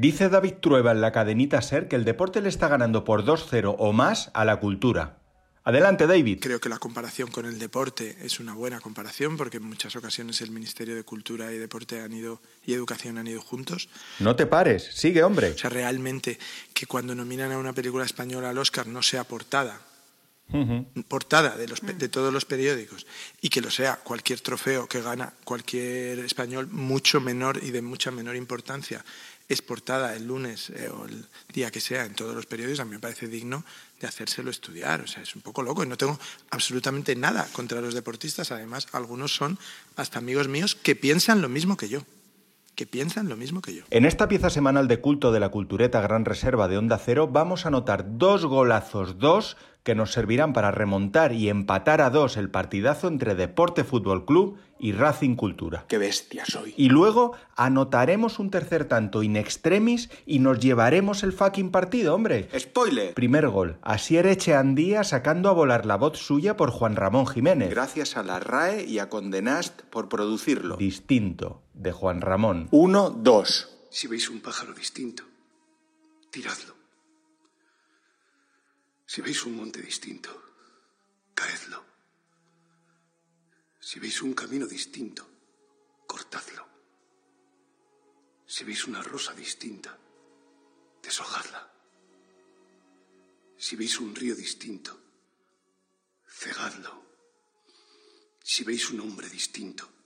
Dice David Trueba en la cadenita Ser que el deporte le está ganando por 2-0 o más a la cultura. Adelante, David. Creo que la comparación con el deporte es una buena comparación porque en muchas ocasiones el Ministerio de Cultura y Deporte han ido y Educación han ido juntos. No te pares, sigue, hombre. O sea, realmente que cuando nominan a una película española al Oscar no sea portada, portada de, los, de todos los periódicos y que lo sea cualquier trofeo que gana cualquier español mucho menor y de mucha menor importancia es portada el lunes eh, o el día que sea en todos los periódicos, a mí me parece digno de hacérselo estudiar. O sea, es un poco loco y no tengo absolutamente nada contra los deportistas. Además, algunos son hasta amigos míos que piensan lo mismo que yo que piensan lo mismo que yo. En esta pieza semanal de culto de la cultureta Gran Reserva de Onda Cero vamos a notar dos golazos, dos que nos servirán para remontar y empatar a dos el partidazo entre Deporte Fútbol Club y Racing Cultura. ¡Qué bestia soy! Y luego anotaremos un tercer tanto in extremis y nos llevaremos el fucking partido, hombre. ¡Spoiler! Primer gol. Asier Echeandía sacando a volar la voz suya por Juan Ramón Jiménez. Gracias a la RAE y a Condenast por producirlo. Distinto, de Juan Ramón. Uno, dos. Si veis un pájaro distinto, tiradlo. Si veis un monte distinto, caedlo. Si veis un camino distinto, cortadlo. Si veis una rosa distinta, deshojadla. Si veis un río distinto, cegadlo. Si veis un hombre distinto,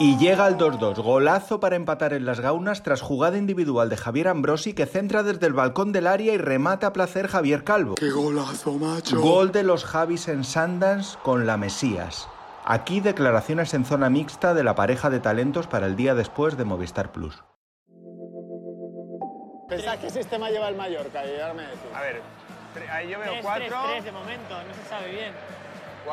Y llega el 2-2, golazo para empatar en las gaunas tras jugada individual de Javier Ambrosi que centra desde el balcón del área y remata a placer Javier Calvo. ¡Qué golazo, macho! Gol de los Javis en Sandans con la Mesías. Aquí declaraciones en zona mixta de la pareja de talentos para el día después de Movistar Plus. ¿Pensás qué sistema lleva el Mallorca? Y ahora me decís. A ver, ahí yo veo 3, cuatro. 3, 3 de momento, no se sabe bien.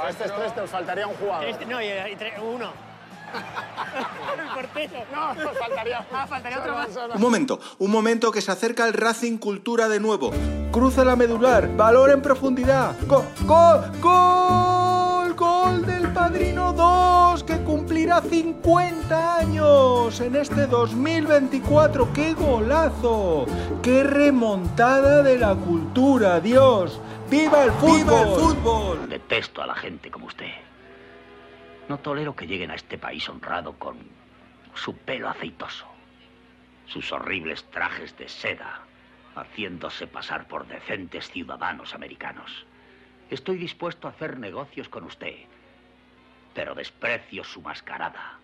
Este es tres, te os faltaría un jugador. Tres- no, y, y tres- uno. El portero. No, nos faltaría. Ah, faltaría otro más. Un momento, un momento que se acerca el Racing Cultura de nuevo. Cruza la medular, valor en profundidad. Go- ¡Gol! ¡Gol! ¡Gol del Padrino 2! Que cumplirá 50 años en este 2024. ¡Qué golazo! ¡Qué remontada de la cultura! ¡Dios! ¡Viva el fútbol! ¡Viva el fútbol! Detesto a la gente como usted. No tolero que lleguen a este país honrado con su pelo aceitoso, sus horribles trajes de seda, haciéndose pasar por decentes ciudadanos americanos. Estoy dispuesto a hacer negocios con usted, pero desprecio su mascarada,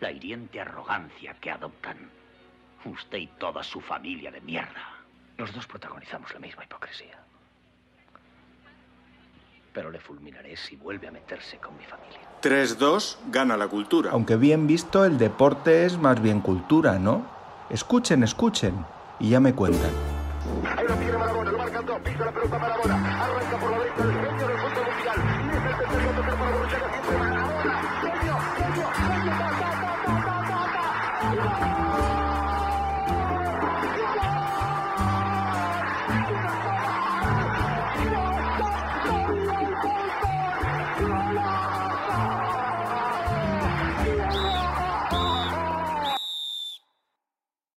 la hiriente arrogancia que adoptan usted y toda su familia de mierda. Los dos protagonizamos la misma hipocresía. Pero le fulminaré si vuelve a meterse con mi familia. 3-2, gana la cultura. Aunque bien visto, el deporte es más bien cultura, ¿no? Escuchen, escuchen. Y ya me cuentan. Ahí lo tiene Marabona, lo marcan dos, pisa la pelota Marabona, arranca por la derecha del